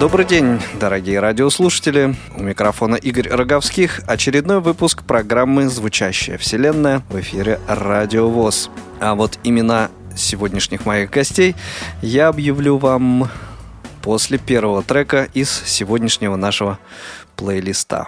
Добрый день, дорогие радиослушатели. У микрофона Игорь Роговских. Очередной выпуск программы «Звучащая вселенная» в эфире «Радио ВОЗ». А вот имена сегодняшних моих гостей я объявлю вам после первого трека из сегодняшнего нашего плейлиста.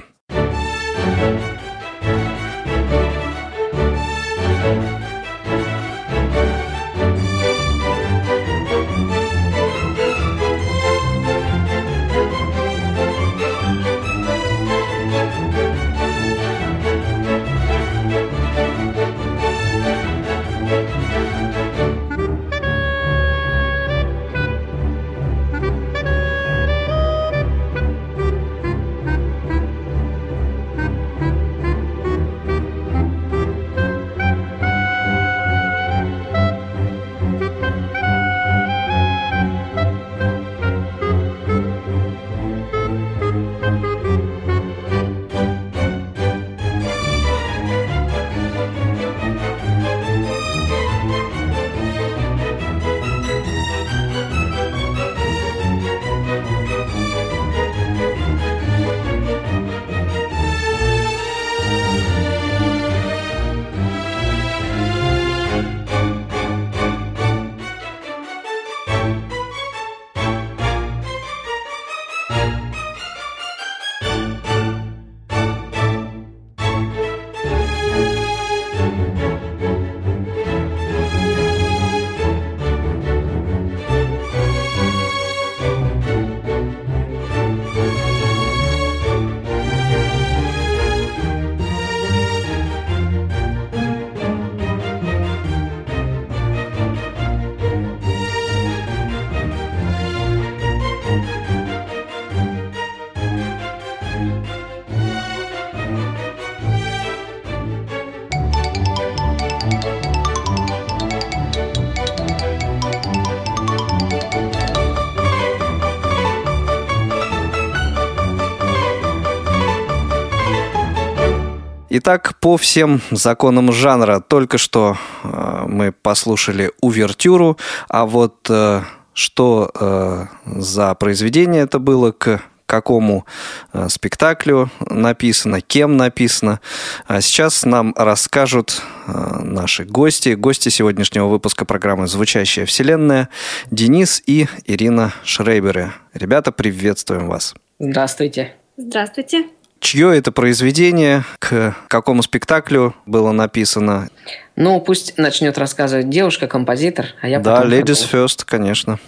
Итак, по всем законам жанра только что э, мы послушали увертюру, а вот э, что э, за произведение это было, к какому э, спектаклю написано, кем написано. А сейчас нам расскажут э, наши гости, гости сегодняшнего выпуска программы «Звучащая вселенная» Денис и Ирина Шрейберы. Ребята, приветствуем вас. Здравствуйте. Здравствуйте. Чье это произведение, к какому спектаклю было написано? Ну, пусть начнет рассказывать девушка-композитор, а я Да, потом... Ladies First, конечно.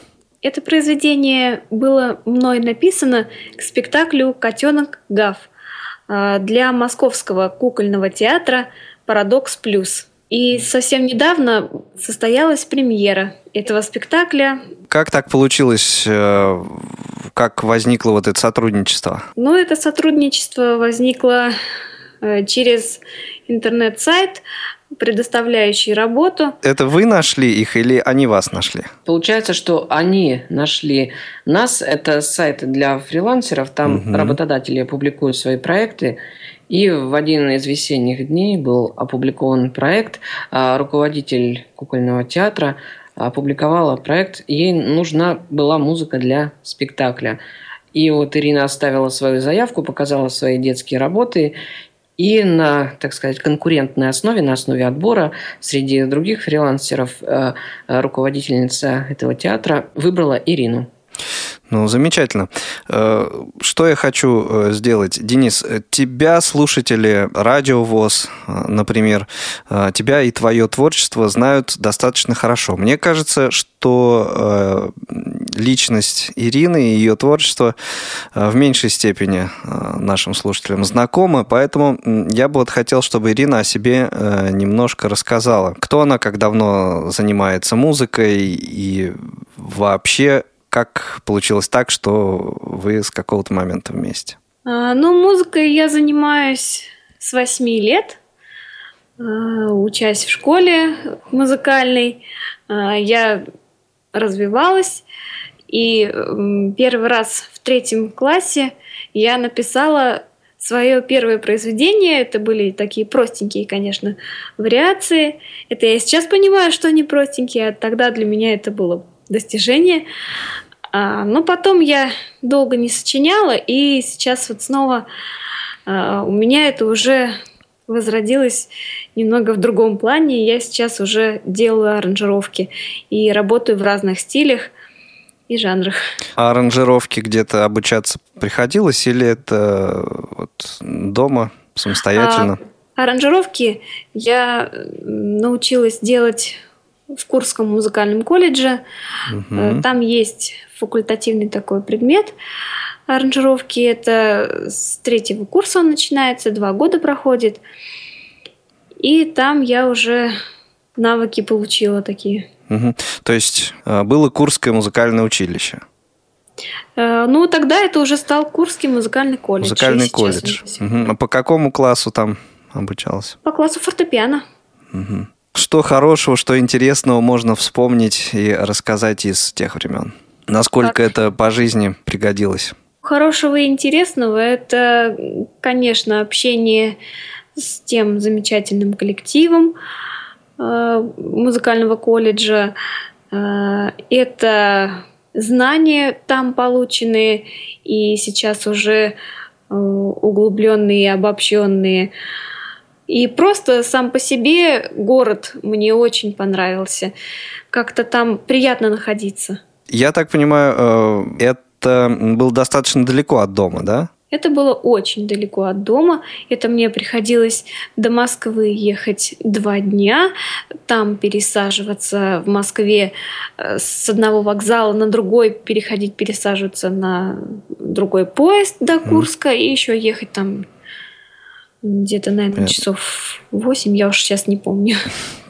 Это произведение было мной написано к спектаклю «Котенок Гав» а, для Московского кукольного театра «Парадокс Плюс». И совсем недавно состоялась премьера этого спектакля. Как так получилось? э, Как возникло вот это сотрудничество? Ну, это сотрудничество возникло э, через интернет-сайт, предоставляющий работу. Это вы нашли их или они вас нашли? Получается, что они нашли нас. Это сайт для фрилансеров. Там Мгм. работодатели публикуют свои проекты. И в один из весенних дней был опубликован проект. а Руководитель кукольного театра опубликовала проект. Ей нужна была музыка для спектакля. И вот Ирина оставила свою заявку, показала свои детские работы. И на, так сказать, конкурентной основе, на основе отбора среди других фрилансеров э, э, руководительница этого театра выбрала Ирину. Ну, замечательно. Э, Что я хочу э, сделать? Денис, э, тебя слушатели Радио ВОЗ, например, тебя и твое творчество знают достаточно хорошо. Мне кажется, что личность Ирины и ее творчество в меньшей степени нашим слушателям знакомы, поэтому я бы вот хотел, чтобы Ирина о себе немножко рассказала. Кто она, как давно занимается музыкой и вообще как получилось так, что вы с какого-то момента вместе? А, Ну, музыкой я занимаюсь с 8 лет, э, учась в школе музыкальной, э, я развивалась. И первый раз в третьем классе я написала свое первое произведение. Это были такие простенькие, конечно, вариации. Это я сейчас понимаю, что они простенькие, а тогда для меня это было достижение. А, но потом я долго не сочиняла, и сейчас вот снова а, у меня это уже возродилось немного в другом плане. Я сейчас уже делаю аранжировки и работаю в разных стилях и жанрах. А аранжировки где-то обучаться приходилось или это вот дома самостоятельно? А, аранжировки я научилась делать в Курском музыкальном колледже. Угу. Там есть факультативный такой предмет аранжировки. Это с третьего курса он начинается, два года проходит. И там я уже навыки получила такие. Угу. То есть э, было Курское музыкальное училище? Э, ну, тогда это уже стал Курский музыкальный колледж. Музыкальный колледж. Угу. А по какому классу там обучался? По классу фортепиано. Угу. Что хорошего, что интересного можно вспомнить и рассказать из тех времен? Насколько как? это по жизни пригодилось? Хорошего и интересного – это, конечно, общение с тем замечательным коллективом э, музыкального колледжа. Э, это знания там полученные и сейчас уже э, углубленные, обобщенные. И просто сам по себе город мне очень понравился. Как-то там приятно находиться. Я так понимаю, это это было достаточно далеко от дома, да? Это было очень далеко от дома. Это мне приходилось до Москвы ехать два дня, там пересаживаться в Москве э, с одного вокзала на другой, переходить, пересаживаться на другой поезд до Курска mm. и еще ехать там где-то, наверное, Понятно. часов восемь, я уж сейчас не помню.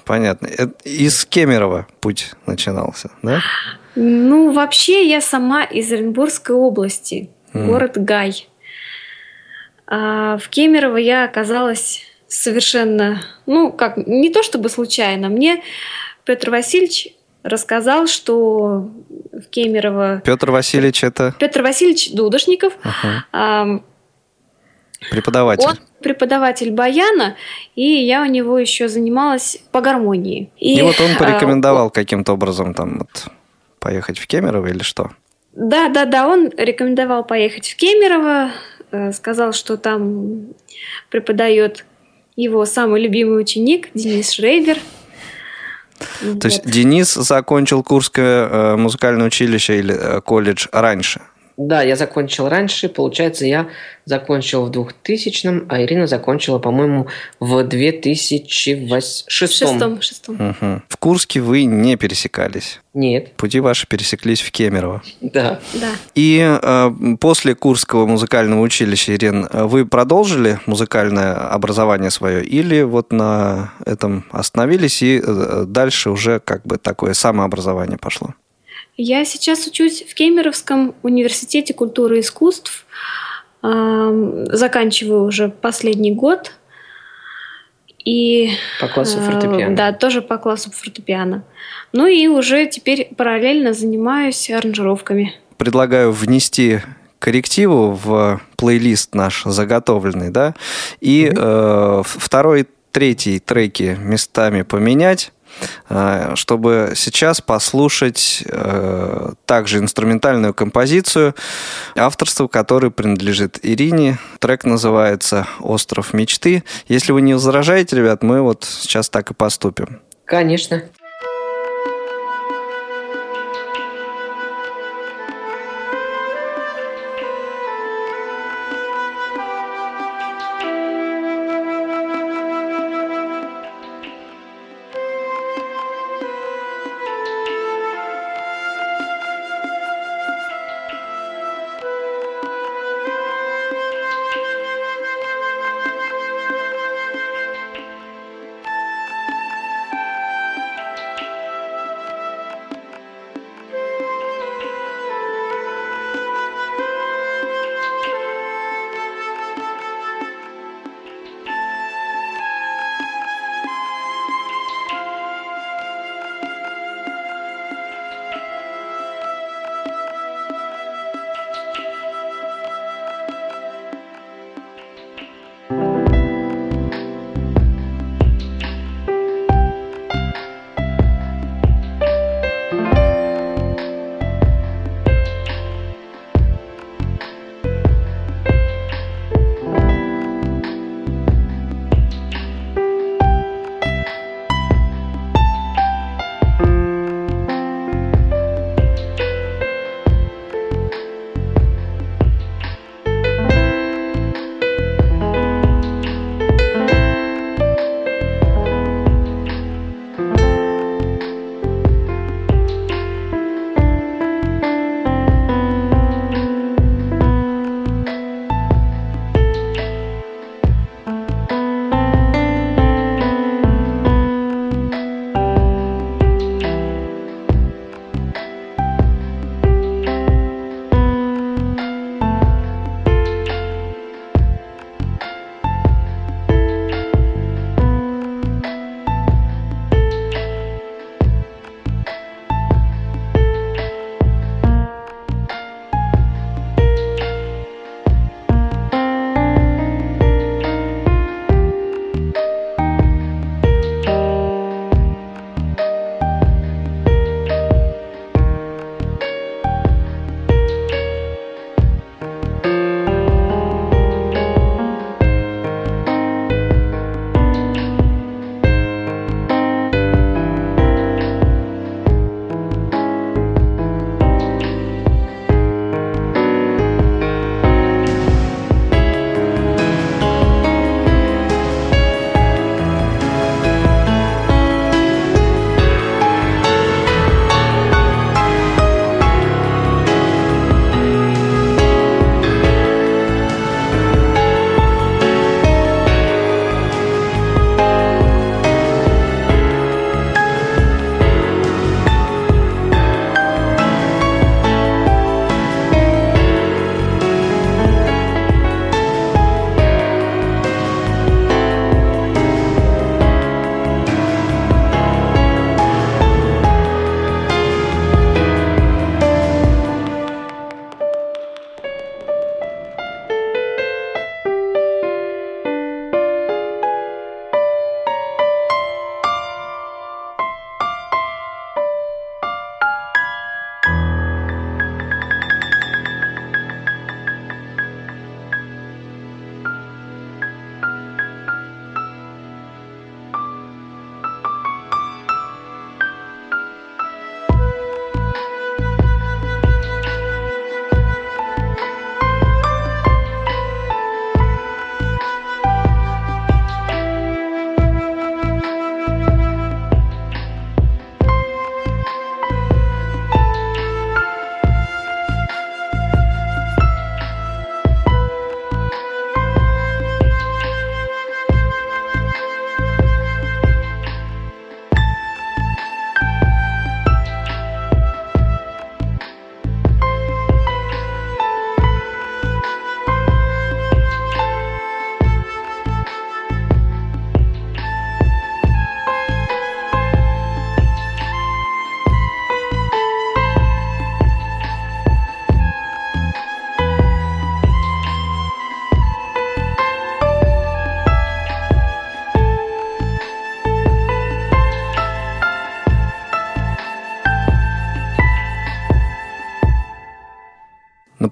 Понятно. Э, из Кемерово путь начинался, да? Ну, вообще я сама из Оренбургской области, mm. город Гай. А в Кемерово я оказалась совершенно, ну, как, не то чтобы случайно. Мне Петр Васильевич рассказал, что в Кемерово... Петр Васильевич это? Петр Васильевич Дудошников. Uh-huh. А, преподаватель. Он преподаватель баяна, и я у него еще занималась по гармонии. И, и вот он порекомендовал а, каким-то образом там вот поехать в Кемерово или что? Да, да, да, он рекомендовал поехать в Кемерово, э, сказал, что там преподает его самый любимый ученик Денис Шрейбер. То вот. есть Денис закончил Курское э, музыкальное училище или э, колледж раньше? Да, я закончил раньше. Получается, я закончил в 2000-м, а Ирина закончила, по-моему, в 2006 Шестом. Шестом. Угу. В Курске вы не пересекались? Нет. Пути ваши пересеклись в Кемерово? Да. да. И э, после Курского музыкального училища, Ирин, вы продолжили музыкальное образование свое или вот на этом остановились и э, дальше уже как бы такое самообразование пошло? Я сейчас учусь в Кемеровском университете культуры и искусств. Заканчиваю уже последний год. И, по классу э, фортепиано. Да, тоже по классу фортепиано. Ну и уже теперь параллельно занимаюсь аранжировками. Предлагаю внести коррективу в плейлист наш заготовленный, да, и mm-hmm. э, второй, третий треки местами поменять чтобы сейчас послушать э, также инструментальную композицию, авторство которой принадлежит Ирине. Трек называется «Остров мечты». Если вы не возражаете, ребят, мы вот сейчас так и поступим. Конечно.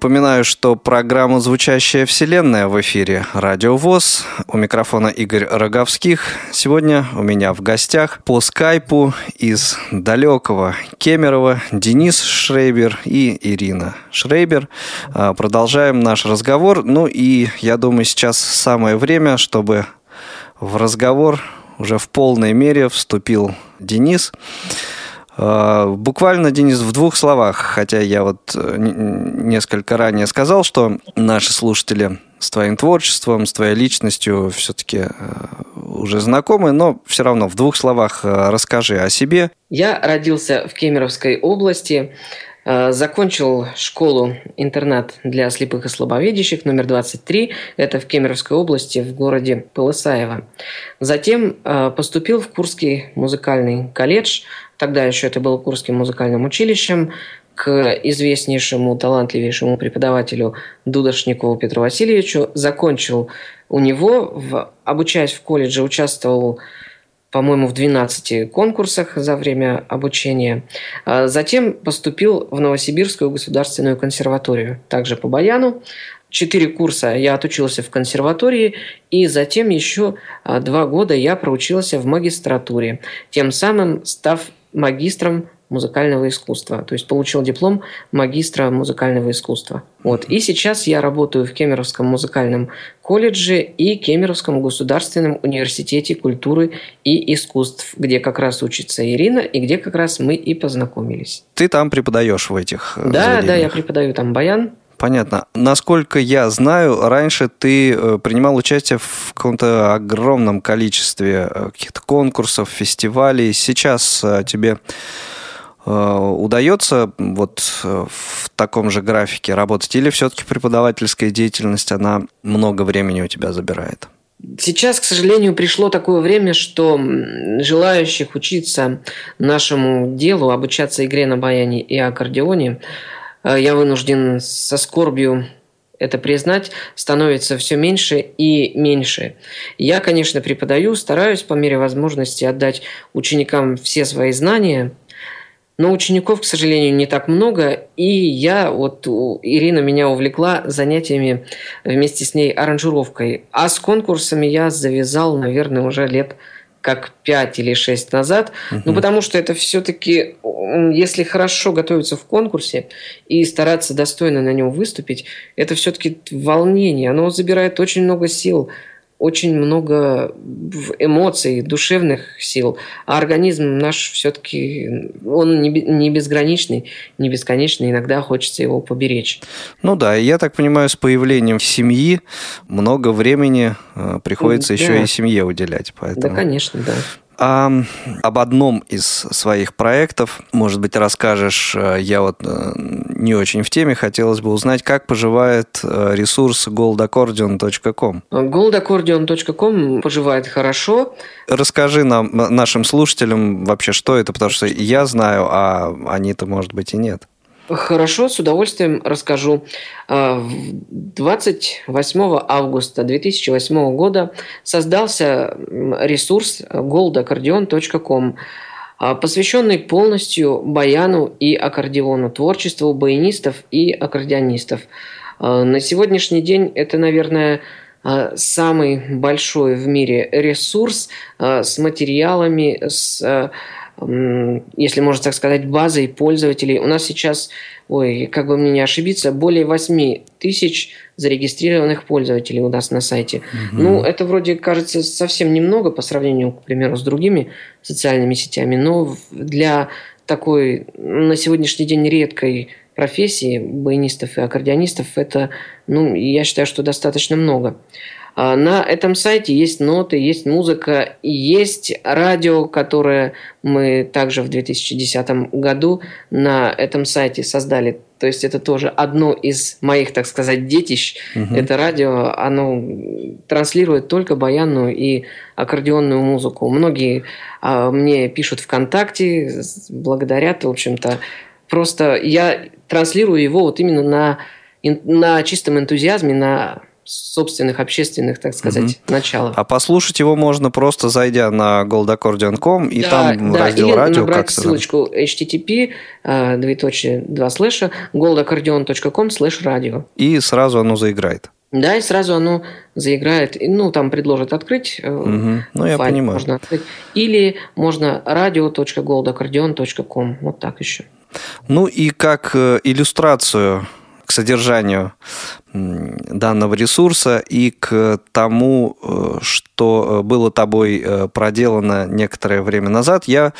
Напоминаю, что программа «Звучащая вселенная» в эфире «Радио ВОЗ». У микрофона Игорь Роговских. Сегодня у меня в гостях по скайпу из далекого Кемерово Денис Шрейбер и Ирина Шрейбер. А, продолжаем наш разговор. Ну и я думаю, сейчас самое время, чтобы в разговор уже в полной мере вступил Денис. А, буквально, Денис, в двух словах, хотя я вот э, несколько ранее сказал, что наши слушатели с твоим творчеством, с твоей личностью все-таки э, уже знакомы, но все равно в двух словах э, расскажи о себе. Я родился в Кемеровской области, Закончил школу-интернат для слепых и слабовидящих номер 23. Это в Кемеровской области, в городе Полысаево. Затем поступил в Курский музыкальный колледж – тогда еще это было Курским музыкальным училищем, к известнейшему, талантливейшему преподавателю Дудошникову Петру Васильевичу. Закончил у него, в, обучаясь в колледже, участвовал по-моему, в 12 конкурсах за время обучения. А затем поступил в Новосибирскую государственную консерваторию, также по баяну. Четыре курса я отучился в консерватории, и затем еще а, два года я проучился в магистратуре, тем самым став магистром музыкального искусства, то есть получил диплом магистра музыкального искусства. Вот. И сейчас я работаю в Кемеровском музыкальном колледже и Кемеровском государственном университете культуры и искусств, где как раз учится Ирина и где как раз мы и познакомились. Ты там преподаешь в этих э, Да, да, я преподаю там баян, Понятно. Насколько я знаю, раньше ты э, принимал участие в каком-то огромном количестве э, каких-то конкурсов, фестивалей. Сейчас тебе удается вот в таком же графике работать? Или все-таки преподавательская деятельность, она много времени у тебя забирает? Сейчас, к сожалению, пришло такое время, что желающих учиться нашему делу, обучаться игре на баяне и аккордеоне – Э, я вынужден со скорбью это признать, становится все меньше и меньше. Я, конечно, преподаю, стараюсь по мере возможности отдать ученикам все свои знания, но учеников, к сожалению, не так много, и я, вот Ирина меня увлекла занятиями вместе с ней аранжировкой, а с конкурсами я завязал, наверное, уже лет как 5 или 6 назад. Угу. Ну, потому что это все-таки, если хорошо готовиться в конкурсе и стараться достойно на нем выступить, это все-таки волнение. Оно забирает очень много сил очень много эмоций, душевных сил, а организм наш все-таки, он не безграничный, не бесконечный, иногда хочется его поберечь. Ну да, я так понимаю, с появлением семьи много времени э, приходится да. еще и семье уделять. Поэтому... Да, конечно, да. А об одном из своих проектов, может быть, расскажешь. Э, я вот э, не очень в теме, хотелось бы узнать, как поживает э, ресурс goldaccordion.com. goldaccordion.com поживает хорошо. Расскажи нам, нашим слушателям вообще, что это, потому что я знаю, а они-то, может быть, и нет. Хорошо, с удовольствием расскажу. 28 а, августа 2008 года создался ресурс goldacordeon.com, а, посвященный полностью баяну и аккордеону, творчеству баянистов и аккордеонистов. А, на сегодняшний день это, наверное, самый большой в мире ресурс с материалами, с если можно так сказать, базой пользователей. У нас сейчас, ой, как бы мне не ошибиться, более 8 тысяч зарегистрированных пользователей у нас на сайте. Угу. Ну, это вроде кажется совсем немного по сравнению, к примеру, с другими социальными сетями, но для такой на сегодняшний день редкой профессии баянистов и аккордеонистов это, ну, я считаю, что достаточно много. А, на этом сайте есть ноты, есть музыка, есть радио, которое мы также в 2010 году на этом сайте создали. То есть это тоже одно из моих, так сказать, детищ. Угу. Это радио, оно транслирует только баянную и аккордеонную музыку. Многие а, мне пишут ВКонтакте, благодарят, в общем-то. Просто я транслирую его вот именно на, на чистом энтузиазме, на собственных общественных, так сказать, угу. началах. А послушать его можно просто зайдя на goldaccordion.com и да, там да, раздел или радио. набрать ссылочку http э, двоеточие два слэша goldaccordion.com слэш радио. И сразу оно заиграет. Да, и сразу оно заиграет. Ну, там предложат открыть. Угу. Ну, я понимаю. Можно открыть. Или можно radio.goldaccordion.com. Вот так еще. Ну и как э, иллюстрацию содержанию данного ресурса и к тому, э, что э, было тобой э, проделано некоторое время назад, я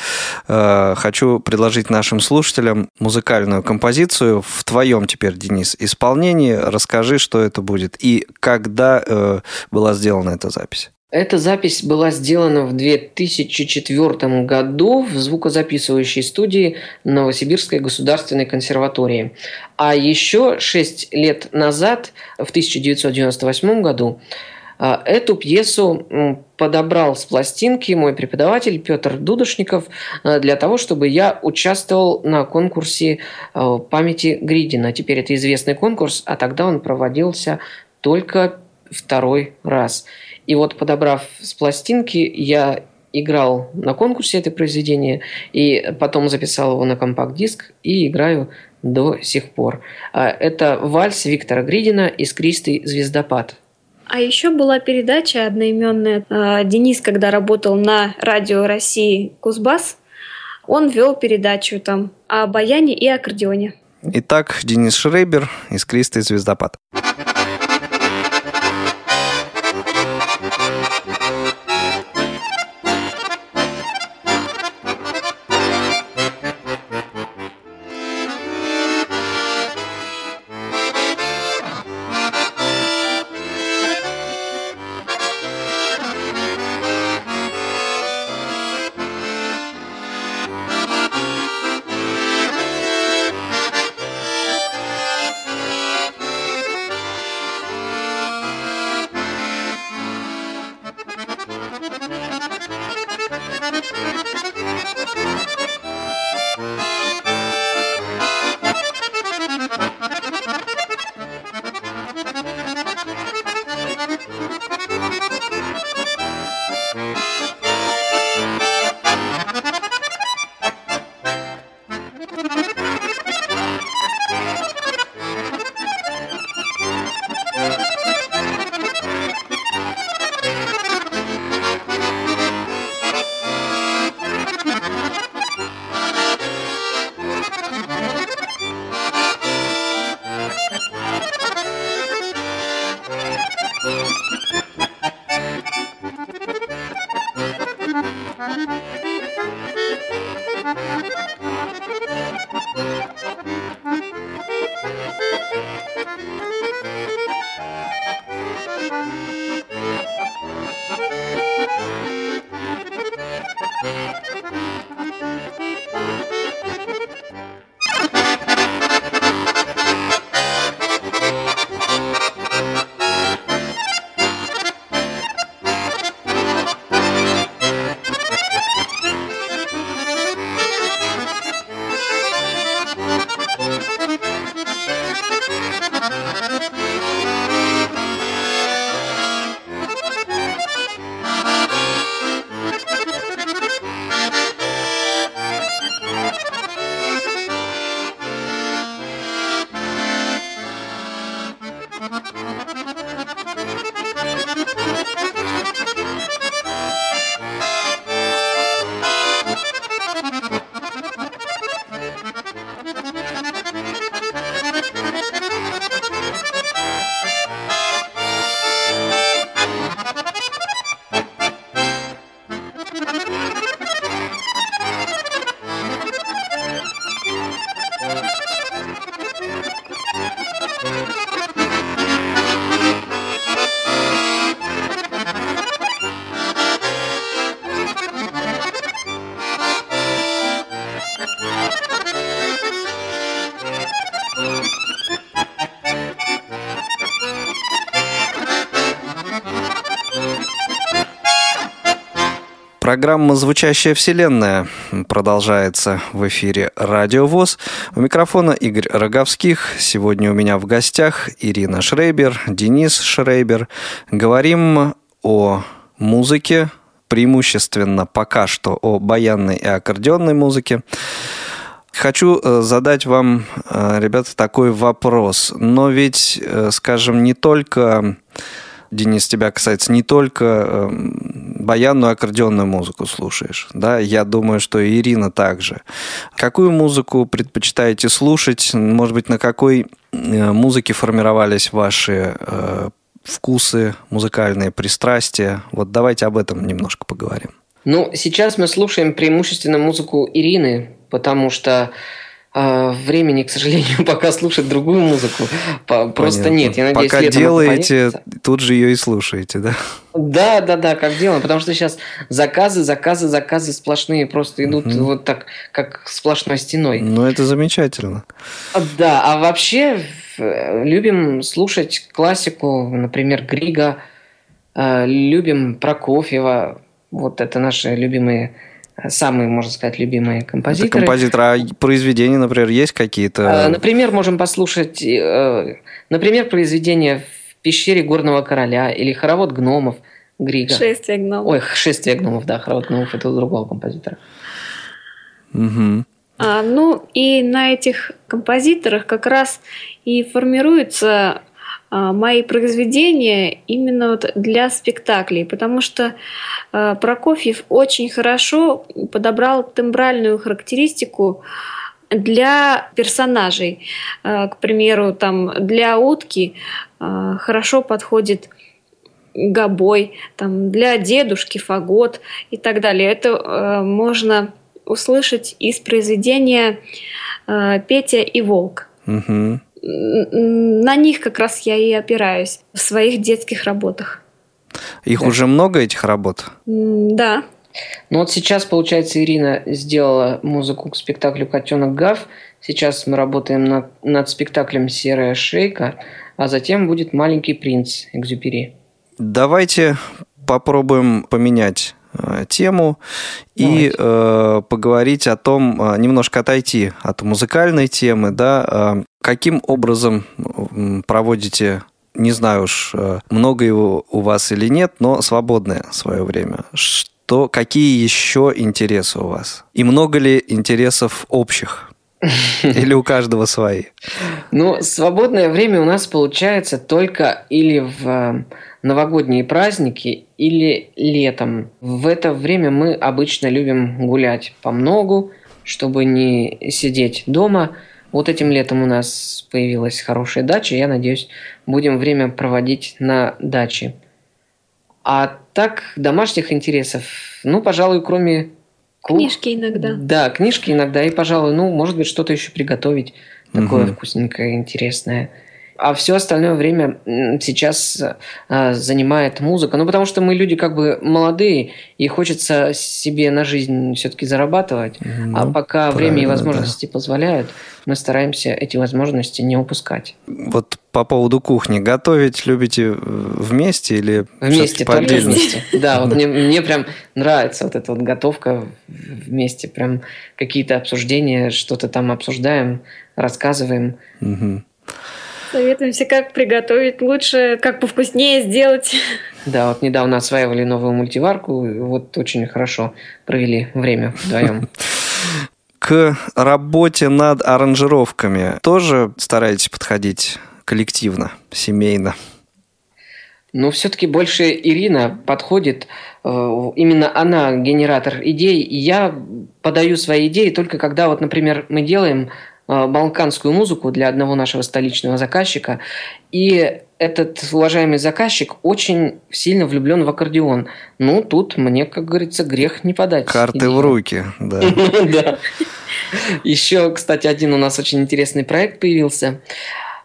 хочу предложить нашим слушателям музыкальную композицию в твоем теперь, Денис, исполнении. Расскажи, что это будет и когда была сделана эта запись. Эта запись была сделана в 2004 году в звукозаписывающей студии Новосибирской государственной консерватории. А еще 6 лет назад, в 1998 году, а, Эту пьесу подобрал с пластинки мой преподаватель Петр Дудошников а, для того, чтобы я участвовал на конкурсе а, памяти Гридина. Теперь это известный конкурс, а тогда он проводился только второй раз. И вот подобрав с пластинки, я играл на конкурсе это произведение, и потом записал его на компакт-диск и играю до сих пор. А, это вальс Виктора Гридина «Искристый звездопад». А еще была передача одноименная. А, Денис, когда работал на радио России Кузбасс, он вел передачу там о баяне и аккордеоне. Итак, Денис Шрейбер, «Искристый звездопад». Программа «Звучащая вселенная» продолжается в эфире «Радио ВОЗ». У микрофона Игорь Роговских. Сегодня у меня в гостях Ирина Шрейбер, Денис Шрейбер. Говорим о музыке, преимущественно пока что о баянной и аккордеонной музыке. Хочу э, задать вам, э, ребята, такой вопрос. Но ведь, э, скажем, не только Денис, тебя касается не только эм, баянную аккордеонную музыку слушаешь, да, я думаю, что и Ирина также. Какую музыку предпочитаете слушать? Может быть, на какой э, музыке формировались ваши э, вкусы, музыкальные пристрастия? Вот давайте об этом немножко поговорим. Ну, сейчас мы слушаем преимущественно музыку Ирины, потому что времени, к сожалению, пока слушать другую музыку просто Понятно. нет. Я надеюсь, пока делаете, тут же ее и слушаете, да? Да, да, да, как делаем, потому что сейчас заказы, заказы, заказы сплошные просто идут угу. вот так, как сплошной стеной. Ну, это замечательно. Да, а вообще любим слушать классику, например, Грига, а, любим Прокофьева, вот это наши любимые самые, можно сказать, любимые композиторы. Это композитор, а произведения, например, есть какие-то? А, например, можем послушать, э, например, произведения в пещере горного короля или хоровод гномов Грига. Шествие гномов. Ой, шествие гномов, да, хоровод гномов это у другого композитора. Угу. А, ну и на этих композиторах как раз и формируется мои произведения именно вот для спектаклей, потому что а, Прокофьев очень хорошо подобрал тембральную характеристику для персонажей. А, к примеру, там для утки хорошо подходит гобой, там для дедушки фагот и так далее. Это можно услышать из произведения Петя и Волк. Угу на них как раз я и опираюсь в своих детских работах. Их да. уже много, этих работ? Да. Ну вот сейчас, получается, Ирина сделала музыку к спектаклю «Котенок Гав». Сейчас мы работаем над, над спектаклем «Серая шейка», а затем будет «Маленький принц» Экзюпери. Давайте попробуем поменять тему Давайте. и э, поговорить о том, э, немножко отойти от музыкальной темы, да, э, каким образом проводите, не знаю уж, много его у вас или нет, но свободное свое время. Что, какие еще интересы у вас? И много ли интересов общих? Или у каждого свои? Ну, свободное время у нас получается только или в новогодние праздники или летом. В это время мы обычно любим гулять по многу, чтобы не сидеть дома. Вот этим летом у нас появилась хорошая дача. Я надеюсь, будем время проводить на даче. А так, домашних интересов, ну, пожалуй, кроме... Книжки иногда. Да, книжки иногда. И, пожалуй, ну, может быть, что-то еще приготовить. Такое угу. вкусненькое, интересное а все остальное время сейчас э, занимает музыка. Ну, потому что мы люди как бы молодые, и хочется себе на жизнь все-таки зарабатывать. Ну, а пока время и возможности да. позволяют, мы стараемся эти возможности не упускать. Вот по поводу кухни. Готовить любите вместе или вместе, по вместе. Да, вот мне, мне прям нравится вот эта вот готовка вместе. Прям какие-то обсуждения, что-то там обсуждаем, рассказываем. Угу. Советуемся, как приготовить лучше, как повкуснее сделать. Да, вот недавно осваивали новую мультиварку, вот очень хорошо провели время вдвоем. К работе над аранжировками тоже стараетесь подходить коллективно, семейно? Ну, все-таки больше Ирина подходит. Э, именно она генератор идей. И я подаю свои идеи только когда, вот, например, мы делаем балканскую музыку для одного нашего столичного заказчика. И этот уважаемый заказчик очень сильно влюблен в аккордеон. Ну, тут мне, как говорится, грех не подать. Карты в руки. Да. Еще, кстати, один у нас очень интересный проект появился.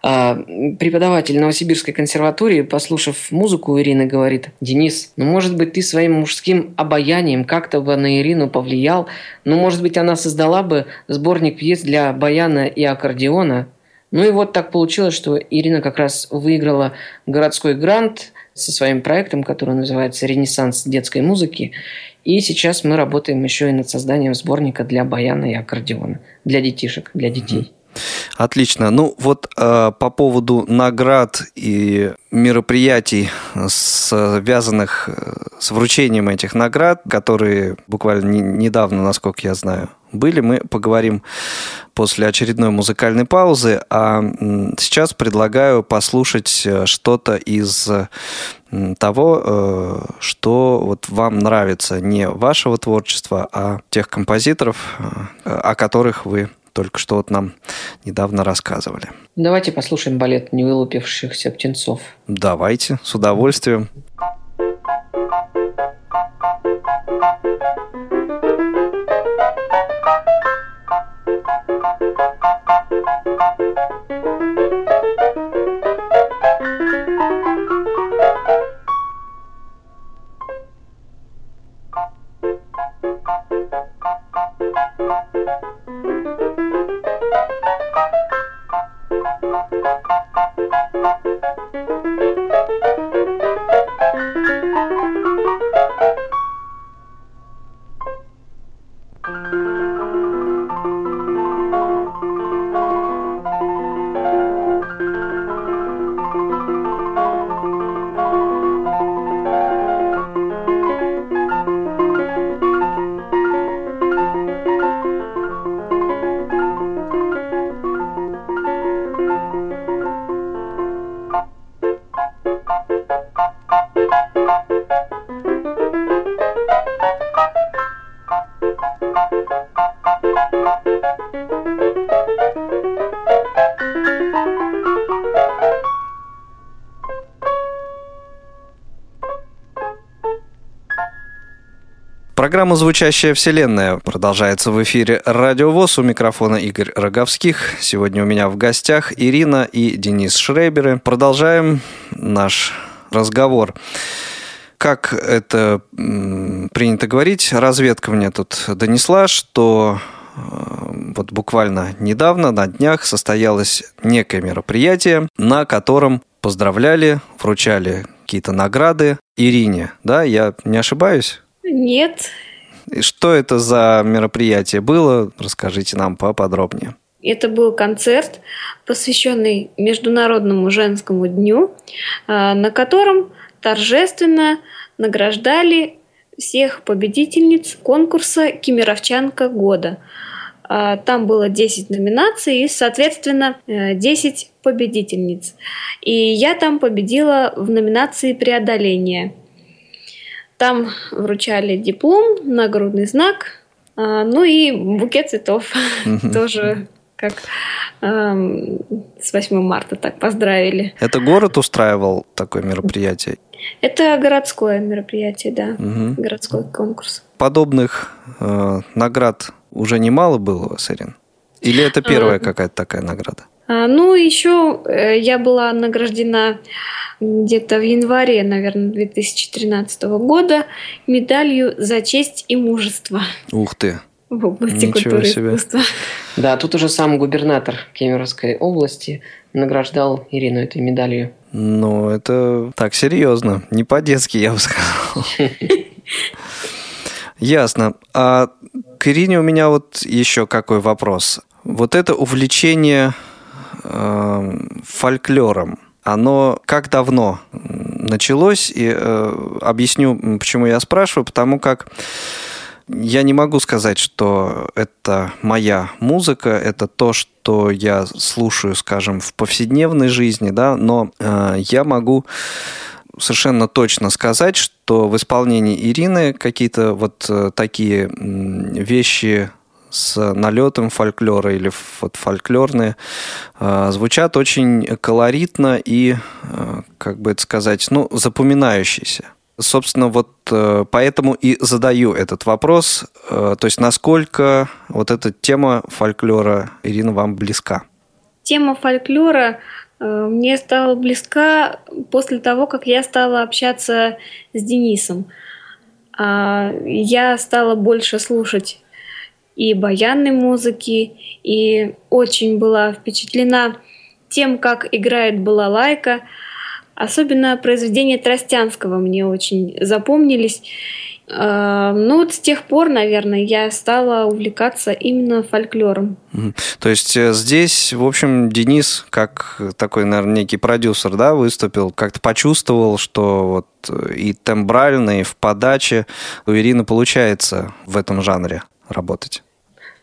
А, преподаватель Новосибирской консерватории, послушав музыку Ирины, говорит, «Денис, ну, может быть, ты своим мужским обаянием как-то бы на Ирину повлиял, ну, может быть, она создала бы сборник пьес для баяна и аккордеона». Ну и вот так получилось, что Ирина как раз выиграла городской грант со своим проектом, который называется «Ренессанс детской музыки». И сейчас мы работаем еще и над созданием сборника для баяна и аккордеона, для детишек, для детей. Отлично. Ну вот э, по поводу наград и мероприятий, связанных э, с вручением этих наград, которые буквально не, недавно, насколько я знаю, были, мы поговорим после очередной музыкальной паузы. А сейчас предлагаю послушать э, что-то из того, э, что вот вам нравится не вашего творчества, а тех композиторов, о которых вы только что вот нам недавно рассказывали. Давайте послушаем балет невылупившихся птенцов. Давайте, с удовольствием. Thank you. Программа «Звучащая вселенная» продолжается в эфире «Радио ВОЗ». У микрофона Игорь Роговских. Сегодня у меня в гостях Ирина и Денис Шрейберы. Продолжаем наш разговор. Как это принято говорить, разведка мне тут донесла, что э, вот буквально недавно, на днях, состоялось некое мероприятие, на котором поздравляли, вручали какие-то награды Ирине. Да, я не ошибаюсь? Нет. И что это за мероприятие было? Расскажите нам поподробнее. Это был концерт, посвященный Международному женскому дню, а, на котором торжественно награждали всех победительниц конкурса «Кемеровчанка года». А, там было 10 номинаций и, соответственно, 10 э, победительниц. И я там победила в номинации «Преодоление». Там вручали диплом, нагрудный знак, а, ну и букет цветов тоже как с 8 марта так поздравили. Это город устраивал такое мероприятие? Это городское мероприятие, да, угу. городской конкурс. Подобных э, наград уже немало было Ирин? Или это первая а, какая-то такая награда? А, ну, еще э, я была награждена где-то в январе, наверное, 2013 года медалью за честь и мужество. Ух ты! В области Ничего культуры себе. искусства. Да, тут уже сам губернатор Кемеровской области награждал Ирину этой медалью. Ну, это так серьезно. Не по-детски, я бы сказал. Ясно. А к Ирине у меня вот еще какой вопрос. Вот это увлечение э, фольклором, оно как давно началось? И э, объясню, почему я спрашиваю. Потому как я не могу сказать, что это моя музыка, это то, что я слушаю, скажем, в повседневной жизни, да, но э, я могу совершенно точно сказать, что в исполнении Ирины какие-то вот э, такие вещи с налетом фольклора или вот фольклорные э, звучат очень колоритно и, э, как бы это сказать, ну, запоминающиеся. Собственно, вот э, поэтому и задаю этот вопрос, то есть насколько вот эта тема фольклора, Ирина, вам близка? Тема фольклора мне стала близка после того, как я стала общаться с Денисом. А, я стала больше слушать и баянной музыки, и очень была впечатлена тем, как играет балалайка. Особенно произведения Тростянского мне очень запомнились. Э, ну вот с тех пор, наверное, я стала увлекаться именно фольклором. То есть э, здесь, в общем, Денис, как такой, наверное, некий продюсер, да, выступил, как-то почувствовал, что вот э, и тембрально, и в подаче у Ирины получается в этом жанре работать.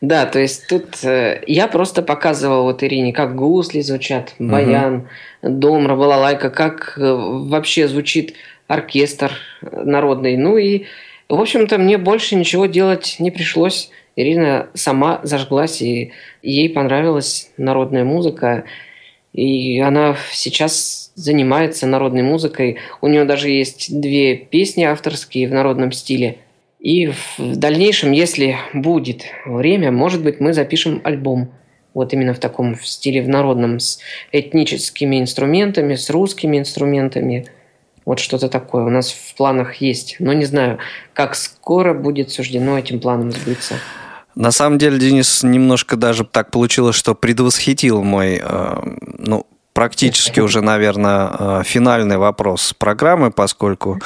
Да, то есть тут э, я просто показывал вот Ирине, как гусли звучат, баян, угу. домра, балалайка, как э, вообще звучит оркестр народный. Ну и в общем-то, мне больше ничего делать не пришлось. Ирина сама зажглась, и ей понравилась народная музыка. И она сейчас занимается народной музыкой. У нее даже есть две песни авторские в народном стиле. И в дальнейшем, если будет время, может быть, мы запишем альбом. Вот именно в таком стиле, в народном, с этническими инструментами, с русскими инструментами – вот что-то такое у нас в планах есть. Но не знаю, как скоро будет суждено этим планом сбыться. На самом деле, Денис, немножко даже так получилось, что предвосхитил мой, э, ну, практически уже, наверное, э, финальный вопрос программы, поскольку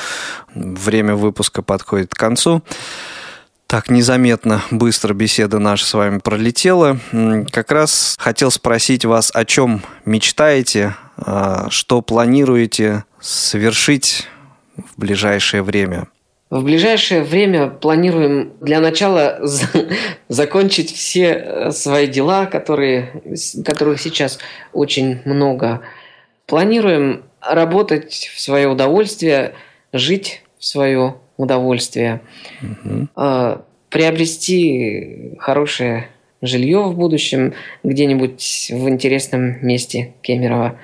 время выпуска подходит к концу. Так незаметно, быстро беседа наша с вами пролетела. Как раз хотел спросить вас, о чем мечтаете, э, что планируете совершить в ближайшее время? В ближайшее время планируем для начала закончить все э, свои дела, которые, которых сейчас очень много. Планируем работать в свое удовольствие, жить в свое удовольствие, угу. приобрести хорошее жилье в будущем где-нибудь в интересном месте Кемерово.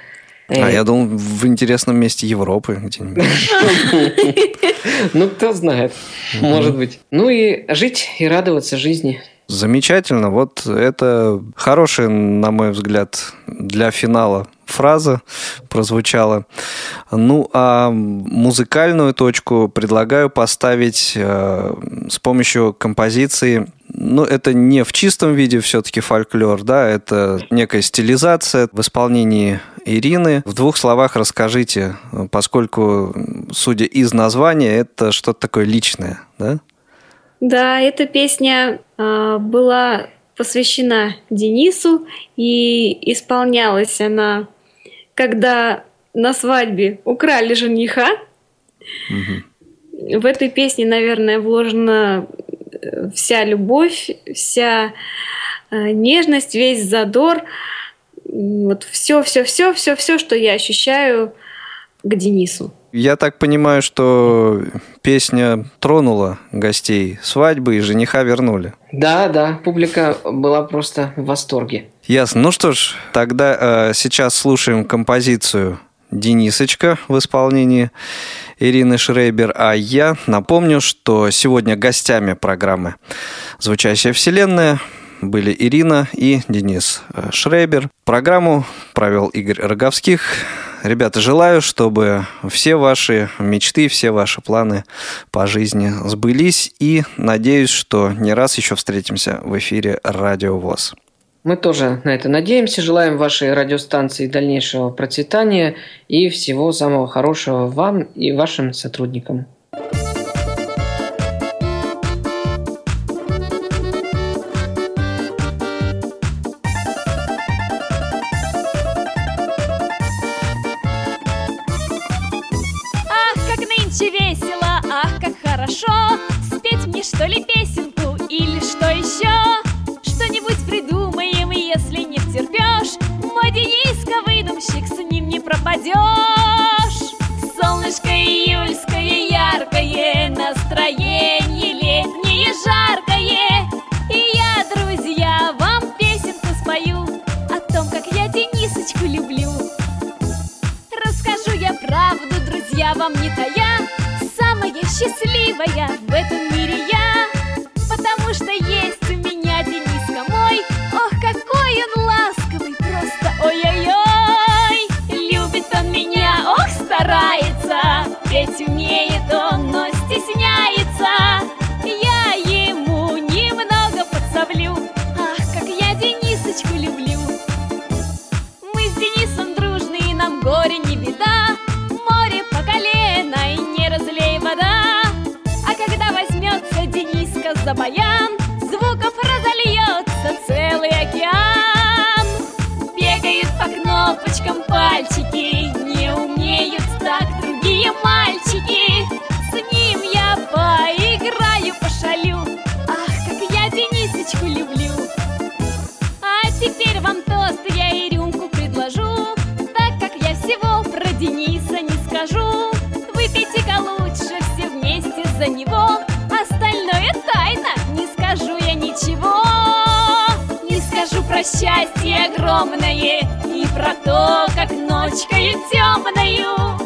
А я думал, в интересном месте Европы где-нибудь. Ну, кто знает. Может быть. Ну и жить и радоваться жизни. Замечательно. Вот это хорошая, на мой взгляд, для финала фраза прозвучала. Ну, а музыкальную точку предлагаю поставить э, с помощью композиции. Ну, это не в чистом виде все-таки фольклор, да, это некая стилизация в исполнении Ирины. В двух словах расскажите, поскольку, судя из названия, это что-то такое личное, да? Да, эта песня э, была посвящена Денису, и исполнялась она, когда на свадьбе украли жениха. Угу. В этой песне, наверное, вложена э, вся любовь, вся э, нежность, весь задор вот все, все, все, все, все, что я ощущаю к Денису. Я так понимаю, что песня тронула гостей свадьбы и жениха вернули. Да, да, публика была просто в восторге. Ясно. Ну что ж, тогда э, сейчас слушаем композицию Денисочка в исполнении Ирины Шрейбер. А я напомню, что сегодня гостями программы «Звучащая вселенная» были Ирина и Денис э, Шрейбер. Программу провел Игорь Роговских. Ребята, желаю, чтобы все ваши мечты, все ваши планы по жизни сбылись. И надеюсь, что не раз еще встретимся в эфире Радио ВОЗ. Мы тоже на это надеемся. Желаем вашей радиостанции дальнейшего процветания и всего самого хорошего вам и вашим сотрудникам. огромные И про то, как ночкой темною.